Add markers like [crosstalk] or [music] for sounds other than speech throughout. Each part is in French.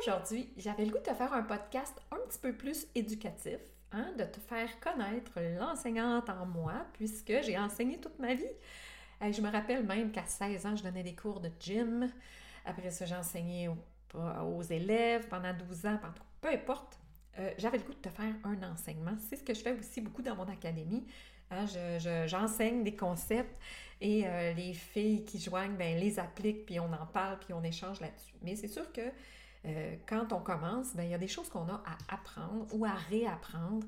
Aujourd'hui, j'avais le goût de te faire un podcast un petit peu plus éducatif, hein, de te faire connaître l'enseignante en moi, puisque j'ai enseigné toute ma vie. je me rappelle même qu'à 16 ans, je donnais des cours de gym. Après ça, j'ai enseigné aux, élèves pendant 12 ans, peu importe. Euh, j'avais le goût de te faire un enseignement. C'est ce que je fais aussi beaucoup dans mon académie. Hein, j'enseigne des concepts et euh, les filles qui joignent, ben, les appliquent, puis on en parle, puis on échange là-dessus. Mais c'est sûr que euh, quand on commence, ben, il y a des choses qu'on a à apprendre ou à réapprendre.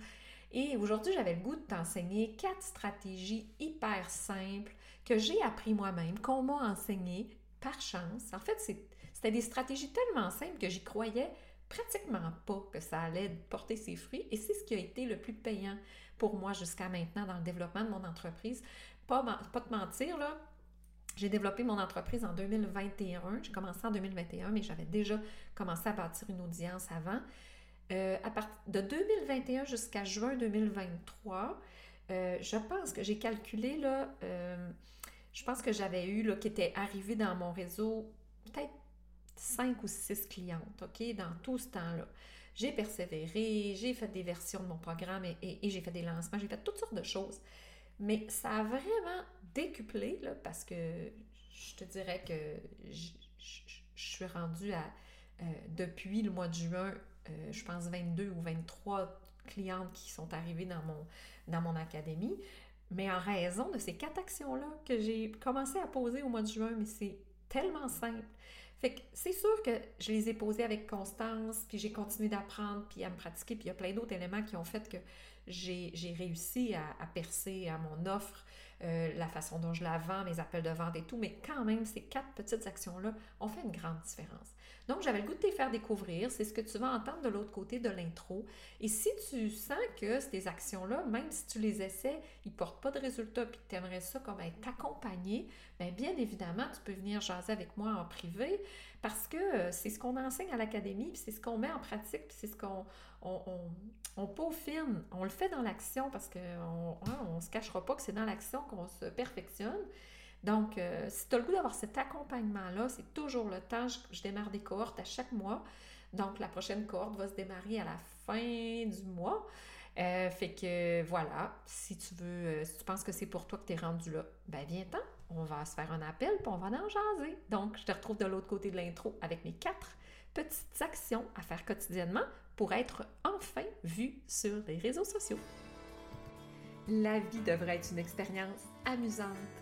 Et aujourd'hui, j'avais le goût de t'enseigner quatre stratégies hyper simples que j'ai appris moi-même, qu'on m'a enseigné par chance. En fait, c'était des stratégies tellement simples que j'y croyais pratiquement pas que ça allait porter ses fruits. Et c'est ce qui a été le plus payant pour moi jusqu'à maintenant dans le développement de mon entreprise. Pas, pas te mentir, là, j'ai développé mon entreprise en 2021. J'ai commencé en 2021, mais j'avais déjà commencé à bâtir une audience avant. Euh, de 2021 jusqu'à juin 2023, euh, je pense que j'ai calculé, là, euh, je pense que j'avais eu, qui était arrivé dans mon réseau, peut-être cinq ou six clientes, OK, dans tout ce temps-là. J'ai persévéré, j'ai fait des versions de mon programme et j'ai fait des lancements, j'ai fait toutes sortes de choses. Mais ça a vraiment décuplé, là, parce que je te dirais que je, suis rendue à, euh, depuis le mois de juin, euh, je pense 22 ou 23 clientes qui sont arrivées dans mon, dans mon académie. Mais en raison de ces quatre actions-là que j'ai commencé à poser au mois de juin, mais c'est tellement simple. Fait que c'est sûr que je les ai posées avec constance, puis j'ai continué d'apprendre, puis à me pratiquer, puis il y a plein d'autres éléments qui ont fait que j'ai réussi à, percer à mon offre, euh, la façon dont je la vends, mes appels de vente et tout, mais quand même, ces quatre petites actions-là ont fait une grande différence. Donc, j'avais le goût de te faire découvrir, c'est ce que tu vas entendre de l'autre côté de l'intro. Et si tu sens que ces actions-là, même si tu les essaies, ils ne portent pas de résultats, puis tu aimerais ça comme être accompagné, bien, bien évidemment, tu peux venir jaser avec moi en privé parce que euh, c'est ce qu'on enseigne à l'académie, puis c'est ce qu'on met en pratique, puis c'est ce qu'on on, peaufine, on le fait dans l'action parce qu'on ne hein, se cachera pas que c'est dans l'action qu'on se perfectionne. Donc, euh, si tu as le goût d'avoir cet accompagnement-là, c'est toujours le temps. Je, démarre des cohortes à chaque mois. Donc, la prochaine cohorte va se démarrer à la fin du mois. Euh, fait que voilà, si tu veux, euh, si tu penses que c'est pour toi que tu es rendu là, ben viens-t'en, on va se faire un appel, puis on va en jaser. Donc, je te retrouve de l'autre côté de l'intro avec mes quatre petites actions à faire quotidiennement pour être enfin vu sur les réseaux sociaux. La vie devrait être une expérience amusante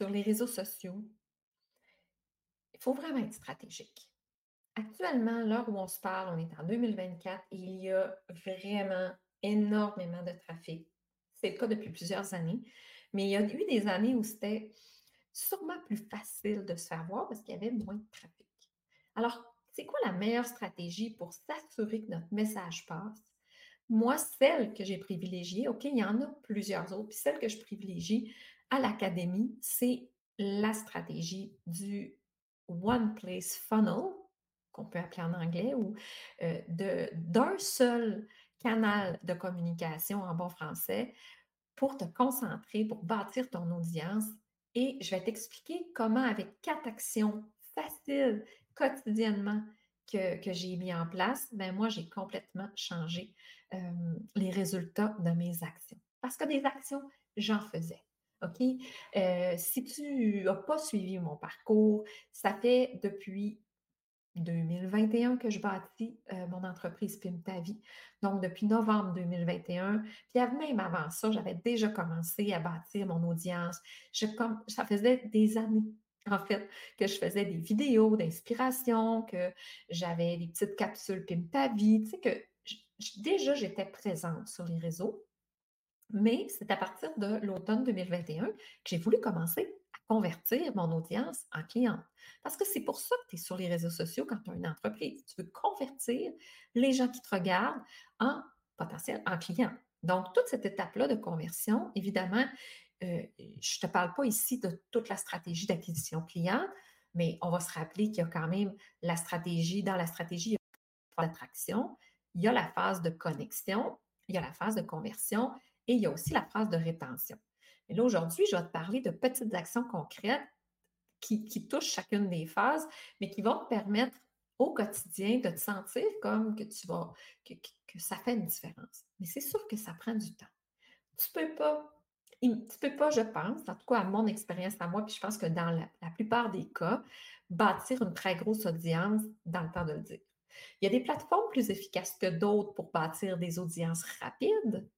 sur les réseaux sociaux, il faut vraiment être stratégique. Actuellement, l'heure où on se parle, on est en 2024 et il y a vraiment énormément de trafic. C'est le cas depuis plusieurs années, mais il y a eu des années où c'était sûrement plus facile de se faire voir parce qu'il y avait moins de trafic. Alors, c'est quoi la meilleure stratégie pour s'assurer que notre message passe? Moi, celle que j'ai privilégiée, OK, il y en a plusieurs autres, puis celle que je privilégie à l'académie, c'est la stratégie du One Place Funnel, qu'on peut appeler en anglais, ou euh, d'un seul canal de communication en bon français pour te concentrer, pour bâtir ton audience et je vais t'expliquer comment, avec quatre actions faciles quotidiennement que, j'ai mis en place, ben moi, j'ai complètement changé les résultats de mes actions. Parce que des actions, j'en faisais. OK? Euh, si tu n'as pas suivi mon parcours, ça fait depuis 2021 que je bâtis euh, mon entreprise Pim Ta Vie. Donc, depuis novembre 2021. Puis même avant ça, j'avais déjà commencé à bâtir mon audience. Je, comme, ça faisait des années, en fait, que je faisais des vidéos d'inspiration, que j'avais des petites capsules Pim Ta Vie. Tu sais, que déjà, j'étais présente sur les réseaux. Mais c'est à partir de l'automne 2021 que j'ai voulu commencer convertir mon audience en cliente. Parce que c'est pour ça que tu es sur les réseaux sociaux quand tu as une entreprise. Tu veux convertir les gens qui te regardent en potentiel, en clients. Donc, toute cette étape-là de conversion, évidemment, euh, je ne te parle pas ici de toute la stratégie d'acquisition client, mais on va se rappeler qu'il y a quand même la stratégie, dans la stratégie, il y a il y a la phase de connexion, il y a la phase de conversion et il y a aussi la phase de rétention. Et là, aujourd'hui, je vais te parler de petites actions concrètes qui, touchent chacune des phases, mais qui vont te permettre au quotidien de te sentir comme que tu vas, que, ça fait une différence. Mais c'est sûr que ça prend du temps. Tu peux pas, tu peux pas, je pense, en tout cas à mon expérience à moi, puis je pense que dans la plupart des cas, bâtir une très grosse audience dans le temps de le dire. Il y a des plateformes plus efficaces que d'autres pour bâtir des audiences rapides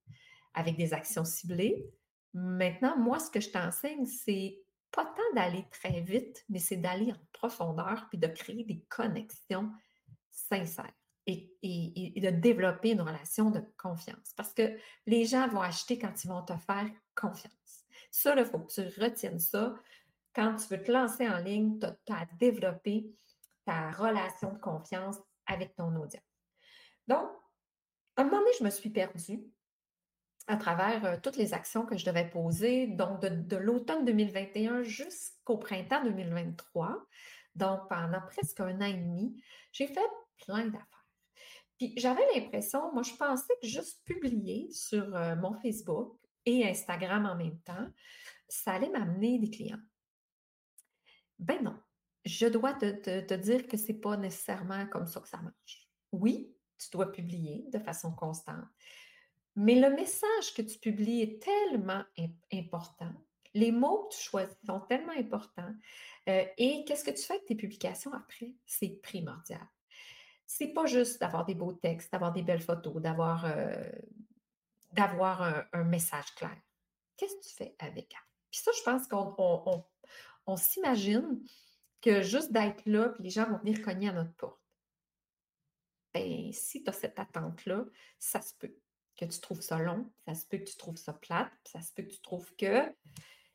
avec des actions ciblées. Maintenant, moi, ce que je t'enseigne, c'est pas tant d'aller très vite, mais c'est d'aller en profondeur puis de créer des connexions sincères et, de développer une relation de confiance. Parce que les gens vont acheter quand ils vont te faire confiance. Ça, il faut que tu retiennes ça. Quand tu veux te lancer en ligne, tu as, à développer ta relation de confiance avec ton audience. Donc, à un moment donné, je me suis perdue à travers euh, toutes les actions que je devais poser, donc de, l'automne 2021 jusqu'au printemps 2023, donc pendant presque un an et demi, j'ai fait plein d'affaires. Puis j'avais l'impression, moi je pensais que juste publier sur euh, mon Facebook et Instagram en même temps, ça allait m'amener des clients. Ben non, je dois te, te dire que ce n'est pas nécessairement comme ça que ça marche. Oui, tu dois publier de façon constante, mais le message que tu publies est tellement important. Les mots que tu choisis sont tellement importants. Euh, et qu'est-ce que tu fais avec tes publications après? C'est primordial. C'est pas juste d'avoir des beaux textes, d'avoir des belles photos, d'avoir euh, un, message clair. Qu'est-ce que tu fais avec? Puis ça, je pense qu'on on, s'imagine que juste d'être là, puis les gens vont venir cogner à notre porte. Bien, si tu as cette attente-là, ça se peut que tu trouves ça long, ça se peut que tu trouves ça plate, ça se peut que tu trouves que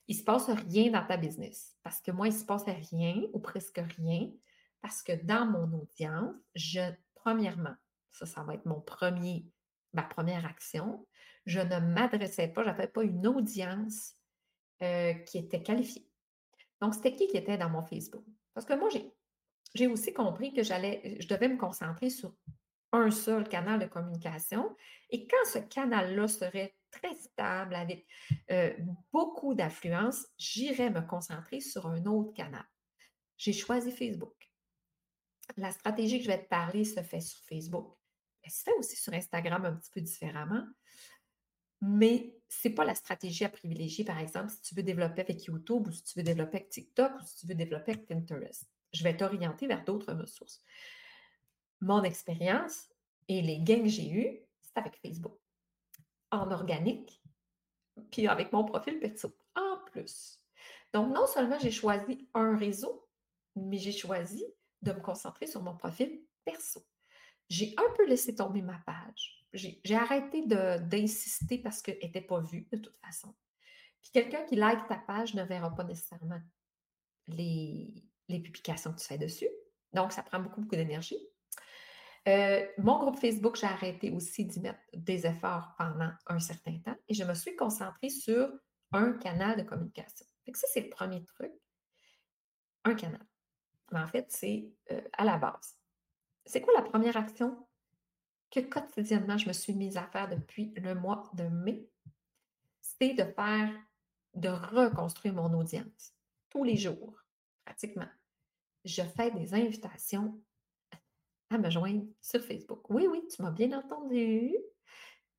il se passe rien dans ta business. Parce que moi, il se passe rien ou presque rien parce que dans mon audience, je, premièrement, ça, ça va être mon premier, ma première action, je ne m'adressais pas, je n'avais pas une audience euh, qui était qualifiée. Donc, c'était qui qui était dans mon Facebook? Parce que moi, j'ai, aussi compris que j'allais, je devais me concentrer sur un seul canal de communication. Et quand ce canal-là serait très stable, avec euh, beaucoup d'affluence, j'irais me concentrer sur un autre canal. J'ai choisi Facebook. La stratégie que je vais te parler se fait sur Facebook. Elle se fait aussi sur Instagram un petit peu différemment. Mais ce n'est pas la stratégie à privilégier, par exemple, si tu veux développer avec YouTube ou si tu veux développer avec TikTok ou si tu veux développer avec Pinterest. Je vais t'orienter vers d'autres ressources mon expérience et les gains que j'ai eus, c'est avec Facebook. En organique, puis avec mon profil perso en plus. Donc, non seulement j'ai choisi un réseau, mais j'ai choisi de me concentrer sur mon profil perso. J'ai un peu laissé tomber ma page. J'ai arrêté d'insister parce qu'elle n'était pas vue de toute façon. Puis quelqu'un qui like ta page ne verra pas nécessairement les, les publications que tu fais dessus. Donc, ça prend beaucoup, beaucoup d'énergie. Euh, mon groupe Facebook, j'ai arrêté aussi d'y mettre des efforts pendant un certain temps et je me suis concentrée sur un canal de communication. ça, c'est le premier truc. Un canal. Mais en fait, c'est euh, à la base. C'est quoi la première action que quotidiennement je me suis mise à faire depuis le mois de mai? C'est de faire, de reconstruire mon audience tous les jours, pratiquement. Je fais des invitations à me joindre sur Facebook. Oui, oui, tu m'as bien entendu.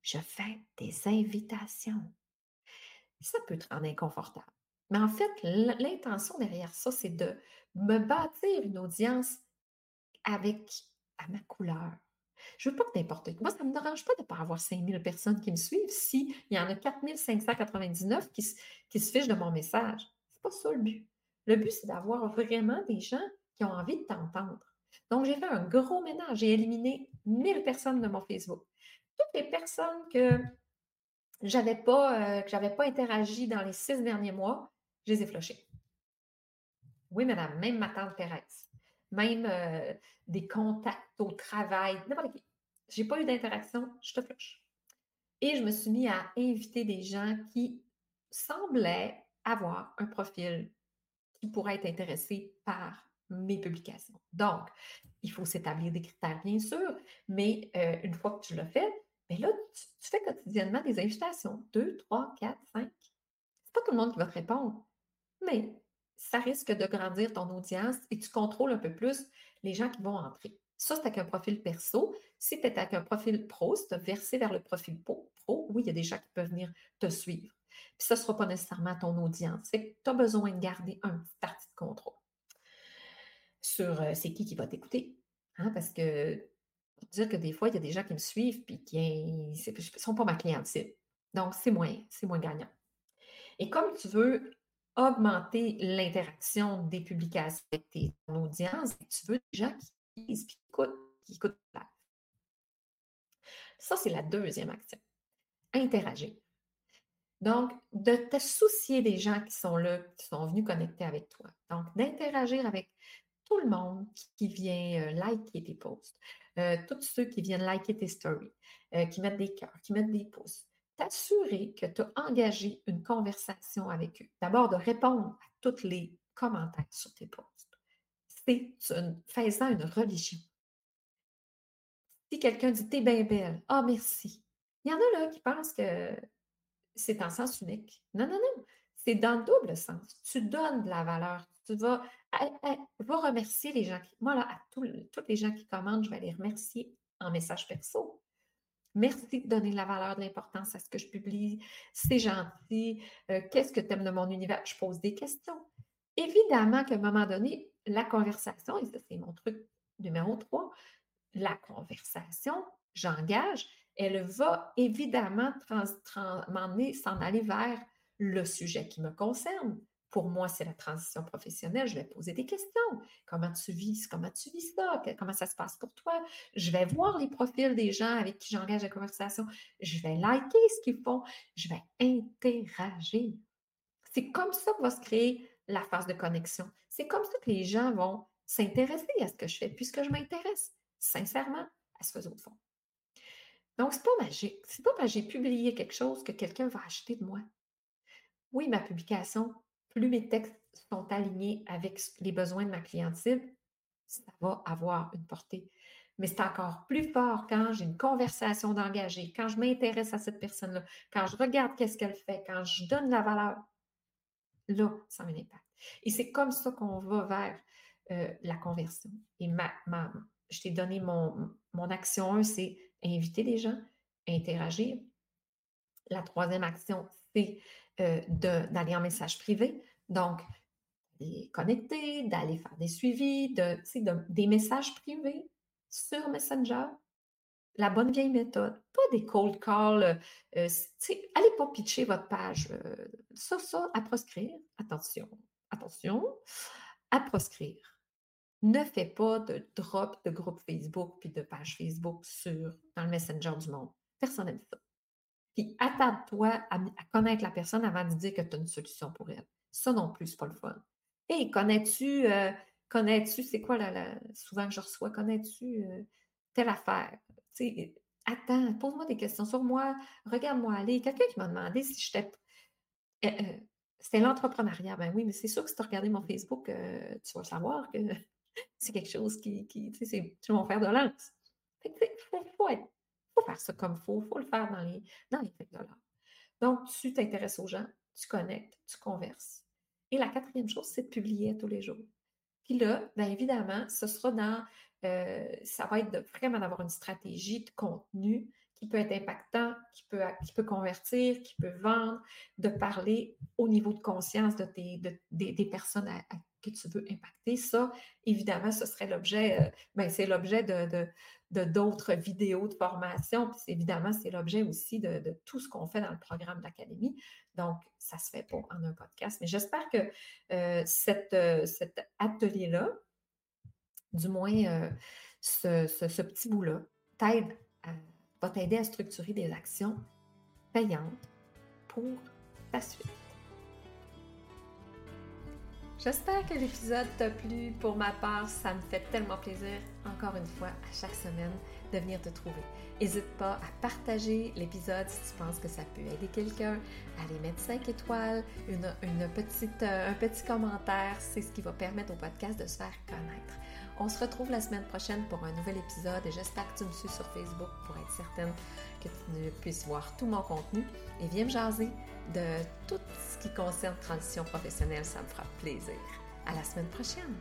Je fais des invitations. Ça peut te rendre inconfortable. Mais en fait, l'intention derrière ça, c'est de me bâtir une audience avec à ma couleur. Je veux pas que n'importe quoi. Moi, ça ne me dérange pas de ne pas avoir 5000 personnes qui me suivent s'il y en a 4599 qui, qui se fichent de mon message. C'est pas ça le but. Le but, c'est d'avoir vraiment des gens qui ont envie de t'entendre. Donc, j'ai fait un gros ménage. J'ai éliminé 1000 personnes de mon Facebook. Toutes les personnes que j'avais pas, euh, pas interagi dans les six derniers mois, je les ai flushées. Oui, madame, même ma tante Thérèse, même euh, des contacts au travail, n'importe qui. J'ai pas eu d'interaction, je te flush. Et je me suis mis à inviter des gens qui semblaient avoir un profil qui pourrait être intéressé par mes publications. Donc, il faut s'établir des critères, bien sûr, mais euh, une fois que tu l'as fait, mais ben là, tu, fais quotidiennement des invitations. Deux, trois, quatre, cinq. C'est pas tout le monde qui va te répondre, mais ça risque de grandir ton audience et tu contrôles un peu plus les gens qui vont entrer. Ça, c'est avec un profil perso. Si tu es avec un profil pro, si tu versé vers le profil pro, oui, il y a des gens qui peuvent venir te suivre. Puis ça ne sera pas nécessairement ton audience. tu as besoin de garder un petit parti de contrôle sur c'est qui qui va t'écouter. Hein, parce que dire que des fois, il y a des gens qui me suivent et qui ne sont pas ma clientèle. Donc, c'est moins, moins gagnant. Et comme tu veux augmenter l'interaction des publications avec tes audiences, tu veux des gens qui lisent, qui écoutent, qui écoutent Ça, c'est la deuxième action. Interagir. Donc, de te soucier des gens qui sont là, qui sont venus connecter avec toi. Donc, d'interagir avec tout le monde qui vient euh, liker tes posts, euh, tous ceux qui viennent liker tes stories, euh, qui mettent des cœurs, qui mettent des pouces, t'assurer que tu as engagé une conversation avec eux. D'abord, de répondre à tous les commentaires sur tes posts. C'est faisant une religion. Si quelqu'un dit T'es bien belle, ah merci. Il y en a là qui pensent que c'est en sens unique. Non, non, non. C'est dans le double sens. Tu donnes de la valeur. Tu vas, remercier les gens. Qui, moi, là, à tous, les gens qui commandent, je vais les remercier en message perso. Merci de donner de la valeur, de l'importance à ce que je publie. C'est gentil. Euh, qu'est-ce que tu aimes de mon univers? Je pose des questions. Évidemment qu'à un moment donné, la conversation, et ça, c'est mon truc numéro 3, la conversation, j'engage, elle va évidemment m'emmener, s'en aller vers le sujet qui me concerne. Pour moi, c'est la transition professionnelle. Je vais poser des questions. Comment tu vis? Comment tu vis ça? Comment ça se passe pour toi? Je vais voir les profils des gens avec qui j'engage la conversation. Je vais liker ce qu'ils font. Je vais interagir. C'est comme ça que va se créer la phase de connexion. C'est comme ça que les gens vont s'intéresser à ce que je fais, puisque je m'intéresse sincèrement à ce que les autres font. Donc, c'est pas magique. C'est pas parce que j'ai publié quelque chose que quelqu'un va acheter de moi. Oui, ma publication, plus mes textes sont alignés avec les besoins de ma cliente ça va avoir une portée. Mais c'est encore plus fort quand j'ai une conversation d'engagé, quand je m'intéresse à cette personne-là, quand je regarde qu'est-ce qu'elle fait, quand je donne la valeur. Là, ça a un impact. Et c'est comme ça qu'on va vers euh, la conversion. Et ma, je t'ai donné mon, mon action 1, c'est inviter les gens, interagir. La troisième action, c'est euh, d'aller en message privé. Donc, les connecter, d'aller faire des suivis, de, des messages privés sur Messenger. La bonne vieille méthode. Pas des cold calls. Euh, euh allez pas pitcher votre page. Euh, ça, ça, à proscrire. Attention, attention. À proscrire. Ne fais pas de drop de groupe Facebook puis de page Facebook sur, dans le Messenger du monde. Personne n'aime ça. Attarde-toi à, connaître la personne avant de dire que tu as une solution pour elle. Ça non plus, c'est pas le fun. Hé, connais-tu, euh, connais-tu, c'est quoi la, souvent que je reçois, connais-tu euh, telle affaire? attends, pose-moi des questions sur moi, regarde-moi aller. Quelqu'un qui m'a demandé si j'étais. Euh, c'était l'entrepreneuriat. Ben oui, mais c'est sûr que si tu as regardé mon Facebook, tu vas savoir que [laughs] c'est quelque chose qui, qui tu sais, c'est mon fer de lance. Il faut, faut, être faire ça comme il faut. Il faut le faire dans les, dans les de. Donc, tu t'intéresses aux gens, tu connectes, tu converses. Et la quatrième chose, c'est de publier tous les jours. Puis là, bien évidemment, ce sera dans, euh, ça va être de, vraiment d'avoir une stratégie de contenu qui peut être impactant, qui peut, convertir, qui peut vendre, de parler au niveau de conscience de tes, des personnes que tu veux impacter. Ça, évidemment, ce serait l'objet, euh, ben, c'est l'objet de, d'autres vidéos de formation. Puis évidemment, c'est l'objet aussi de, tout ce qu'on fait dans le programme d'académie. Donc, ça se fait pas en un podcast. Mais j'espère que euh, euh, cet atelier-là, du moins ce, ce, petit bout-là, va t'aider à structurer des actions payantes pour ta suite. J'espère que l'épisode t'a plu. Pour ma part, ça me fait tellement plaisir, encore une fois, à chaque semaine, de venir te trouver. N'hésite pas à partager l'épisode si tu penses que ça peut aider quelqu'un, à aller mettre 5 étoiles, euh, un petit commentaire. C'est ce qui va permettre au podcast de se faire connaître. On se retrouve la semaine prochaine pour un nouvel épisode et j'espère que tu me suis sur Facebook pour être certaine que tu puisses voir tout mon contenu et viens me jaser de tout ce qui concerne transition professionnelle, ça me fera plaisir. À la semaine prochaine!